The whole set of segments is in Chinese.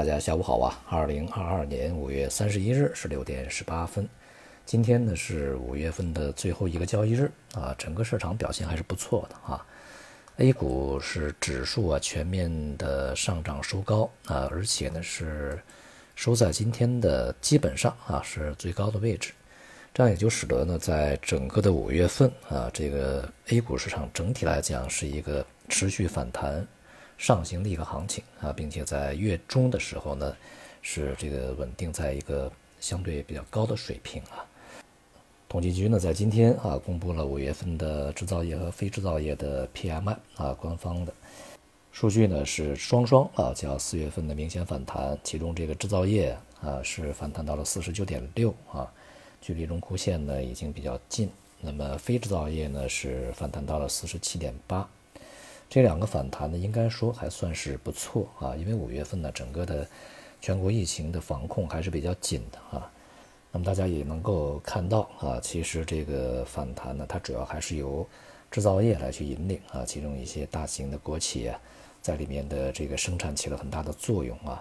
大家下午好啊！二零二二年五月三十一日十六点十八分，今天呢是五月份的最后一个交易日啊，整个市场表现还是不错的啊。A 股是指数啊全面的上涨收高啊，而且呢是收在今天的基本上啊是最高的位置，这样也就使得呢在整个的五月份啊，这个 A 股市场整体来讲是一个持续反弹。上行的一个行情啊，并且在月中的时候呢，是这个稳定在一个相对比较高的水平啊。统计局呢在今天啊公布了五月份的制造业和非制造业的 PMI 啊，官方的数据呢是双双啊，较四月份的明显反弹，其中这个制造业啊是反弹到了四十九点六啊，距离荣枯线呢已经比较近，那么非制造业呢是反弹到了四十七点八。这两个反弹呢，应该说还算是不错啊，因为五月份呢，整个的全国疫情的防控还是比较紧的啊。那么大家也能够看到啊，其实这个反弹呢，它主要还是由制造业来去引领啊，其中一些大型的国企啊，在里面的这个生产起了很大的作用啊。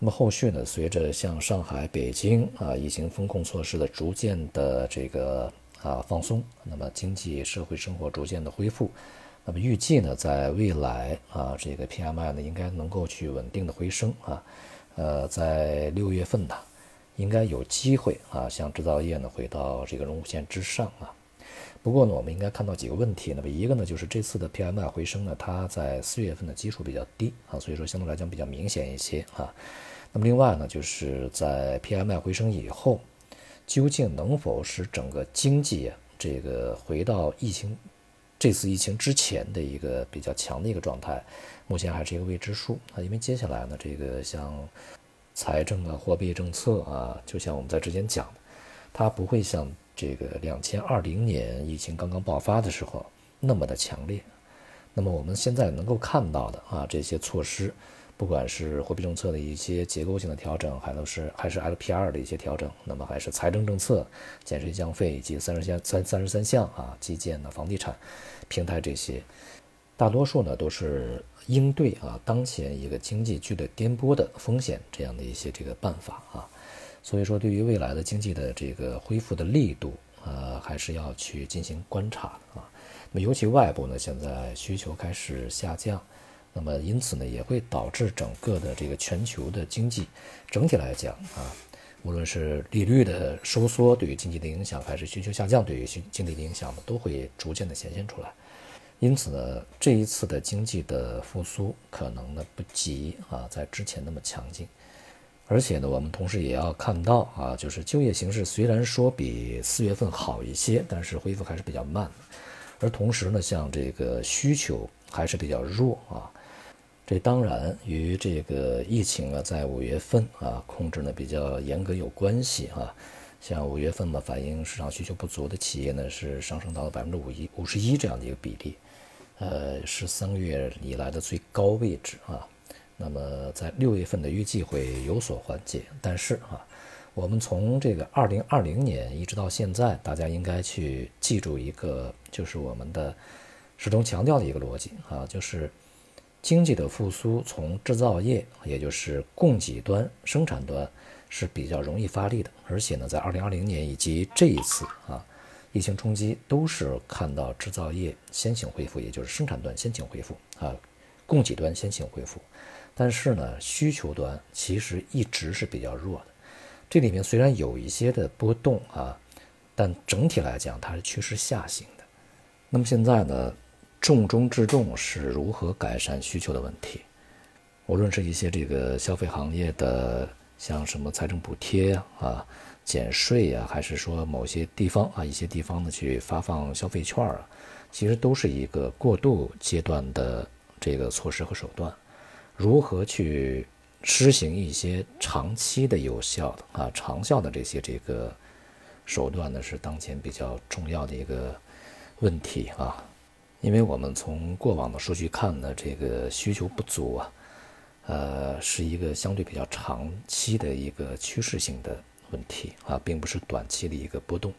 那么后续呢，随着像上海、北京啊，疫情风控措施的逐渐的这个啊放松，那么经济社会生活逐渐的恢复。那么预计呢，在未来啊，这个 PMI 呢应该能够去稳定的回升啊，呃，在六月份呢，应该有机会啊，像制造业呢回到这个荣枯线之上啊。不过呢，我们应该看到几个问题。那么一个呢，就是这次的 PMI 回升呢，它在四月份的基数比较低啊，所以说相对来讲比较明显一些啊。那么另外呢，就是在 PMI 回升以后，究竟能否使整个经济这个回到疫情？这次疫情之前的一个比较强的一个状态，目前还是一个未知数啊。因为接下来呢，这个像财政啊、货币政策啊，就像我们在之前讲的，它不会像这个两千二零年疫情刚刚爆发的时候那么的强烈。那么我们现在能够看到的啊，这些措施。不管是货币政策的一些结构性的调整，还都是还是 LPR 的一些调整，那么还是财政政策减税降费以及三十项三三十三项啊，基建的、房地产、平台这些，大多数呢都是应对啊当前一个经济剧烈颠簸的风险这样的一些这个办法啊，所以说对于未来的经济的这个恢复的力度呃，还是要去进行观察啊。那么尤其外部呢，现在需求开始下降。那么，因此呢，也会导致整个的这个全球的经济整体来讲啊，无论是利率的收缩对于经济的影响，还是需求下降对于经经济的影响呢，都会逐渐的显现出来。因此呢，这一次的经济的复苏可能呢不及啊在之前那么强劲。而且呢，我们同时也要看到啊，就是就业形势虽然说比四月份好一些，但是恢复还是比较慢。而同时呢，像这个需求还是比较弱啊。这当然与这个疫情啊，在五月份啊控制呢比较严格有关系啊。像五月份嘛，反映市场需求不足的企业呢是上升到了百分之五一五十一这样的一个比例，呃，是三个月以来的最高位置啊。那么在六月份的预计会有所缓解，但是啊，我们从这个二零二零年一直到现在，大家应该去记住一个，就是我们的始终强调的一个逻辑啊，就是。经济的复苏，从制造业，也就是供给端、生产端是比较容易发力的。而且呢，在二零二零年以及这一次啊，疫情冲击都是看到制造业先行恢复，也就是生产端先行恢复啊，供给端先行恢复。但是呢，需求端其实一直是比较弱的。这里面虽然有一些的波动啊，但整体来讲它是趋势下行的。那么现在呢？重中之重是如何改善需求的问题，无论是一些这个消费行业的，像什么财政补贴啊、减税呀，还是说某些地方啊、一些地方呢去发放消费券啊，其实都是一个过渡阶段的这个措施和手段。如何去施行一些长期的有效的啊、长效的这些这个手段呢，是当前比较重要的一个问题啊。因为我们从过往的数据看呢，这个需求不足啊，呃，是一个相对比较长期的一个趋势性的问题啊，并不是短期的一个波动。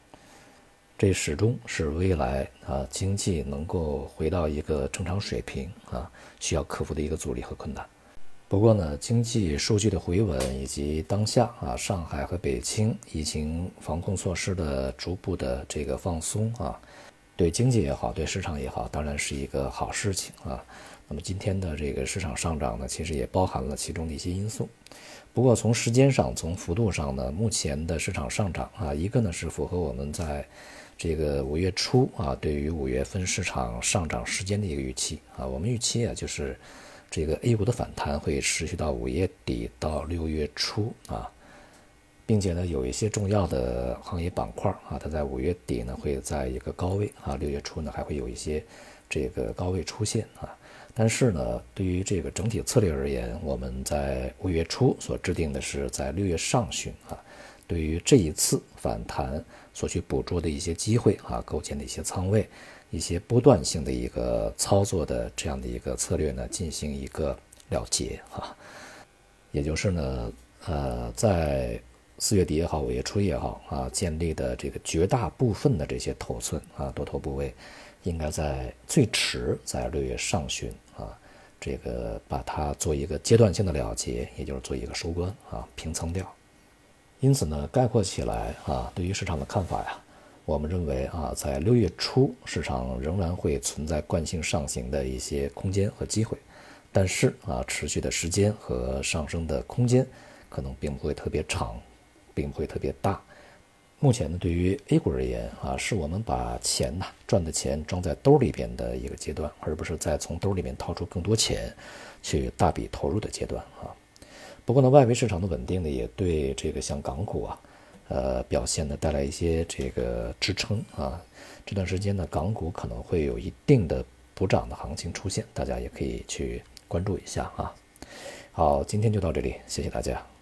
这始终是未来啊经济能够回到一个正常水平啊，需要克服的一个阻力和困难。不过呢，经济数据的回稳以及当下啊，上海和北京疫情防控措施的逐步的这个放松啊，对经济也好，对市场也好，当然是一个好事情啊。那么今天的这个市场上涨呢，其实也包含了其中的一些因素。不过从时间上，从幅度上呢，目前的市场上涨啊，一个呢是符合我们在这个五月初啊，对于五月份市场上涨时间的一个预期啊，我们预期啊就是。这个 A 股的反弹会持续到五月底到六月初啊，并且呢，有一些重要的行业板块啊，它在五月底呢会在一个高位啊，六月初呢还会有一些这个高位出现啊。但是呢，对于这个整体策略而言，我们在五月初所制定的是在六月上旬啊，对于这一次反弹所去捕捉的一些机会啊，构建的一些仓位。一些波段性的一个操作的这样的一个策略呢，进行一个了结啊，也就是呢，呃，在四月底也好，五月初也好啊，建立的这个绝大部分的这些头寸啊，多头部位，应该在最迟在六月上旬啊，这个把它做一个阶段性的了结，也就是做一个收官啊，平仓掉。因此呢，概括起来啊，对于市场的看法呀。我们认为啊，在六月初，市场仍然会存在惯性上行的一些空间和机会，但是啊，持续的时间和上升的空间可能并不会特别长，并不会特别大。目前呢，对于 A 股而言啊，是我们把钱呐赚的钱装在兜里边的一个阶段，而不是再从兜里面掏出更多钱去大笔投入的阶段啊。不过呢，外围市场的稳定呢，也对这个像港股啊。呃，表现呢带来一些这个支撑啊，这段时间呢，港股可能会有一定的补涨的行情出现，大家也可以去关注一下啊。好，今天就到这里，谢谢大家。